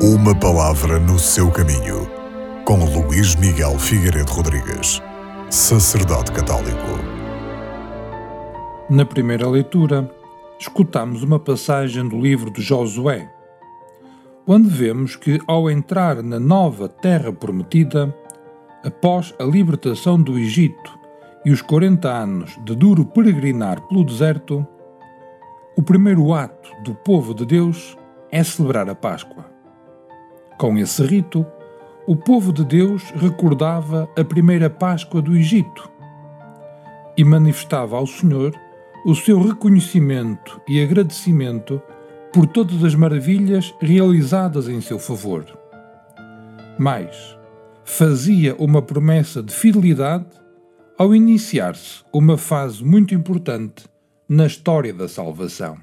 Uma palavra no seu caminho, com Luís Miguel Figueiredo Rodrigues, sacerdote católico. Na primeira leitura, escutamos uma passagem do livro de Josué, onde vemos que, ao entrar na nova terra prometida, após a libertação do Egito e os 40 anos de duro peregrinar pelo deserto, o primeiro ato do povo de Deus é celebrar a Páscoa. Com esse rito, o povo de Deus recordava a primeira Páscoa do Egito e manifestava ao Senhor o seu reconhecimento e agradecimento por todas as maravilhas realizadas em seu favor. Mas fazia uma promessa de fidelidade ao iniciar-se uma fase muito importante na história da salvação.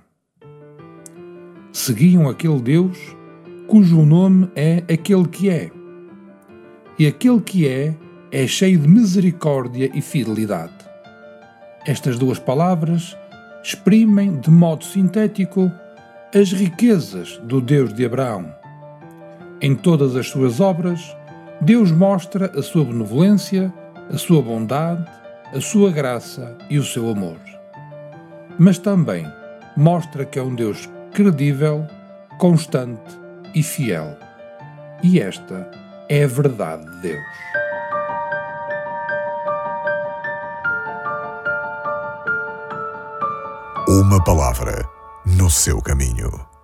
Seguiam aquele Deus cujo nome é aquele que é. E aquele que é é cheio de misericórdia e fidelidade. Estas duas palavras exprimem de modo sintético as riquezas do Deus de Abraão. Em todas as suas obras, Deus mostra a sua benevolência, a sua bondade, a sua graça e o seu amor. Mas também mostra que é um Deus credível, constante e fiel. E esta é a verdade de Deus. Uma palavra no seu caminho.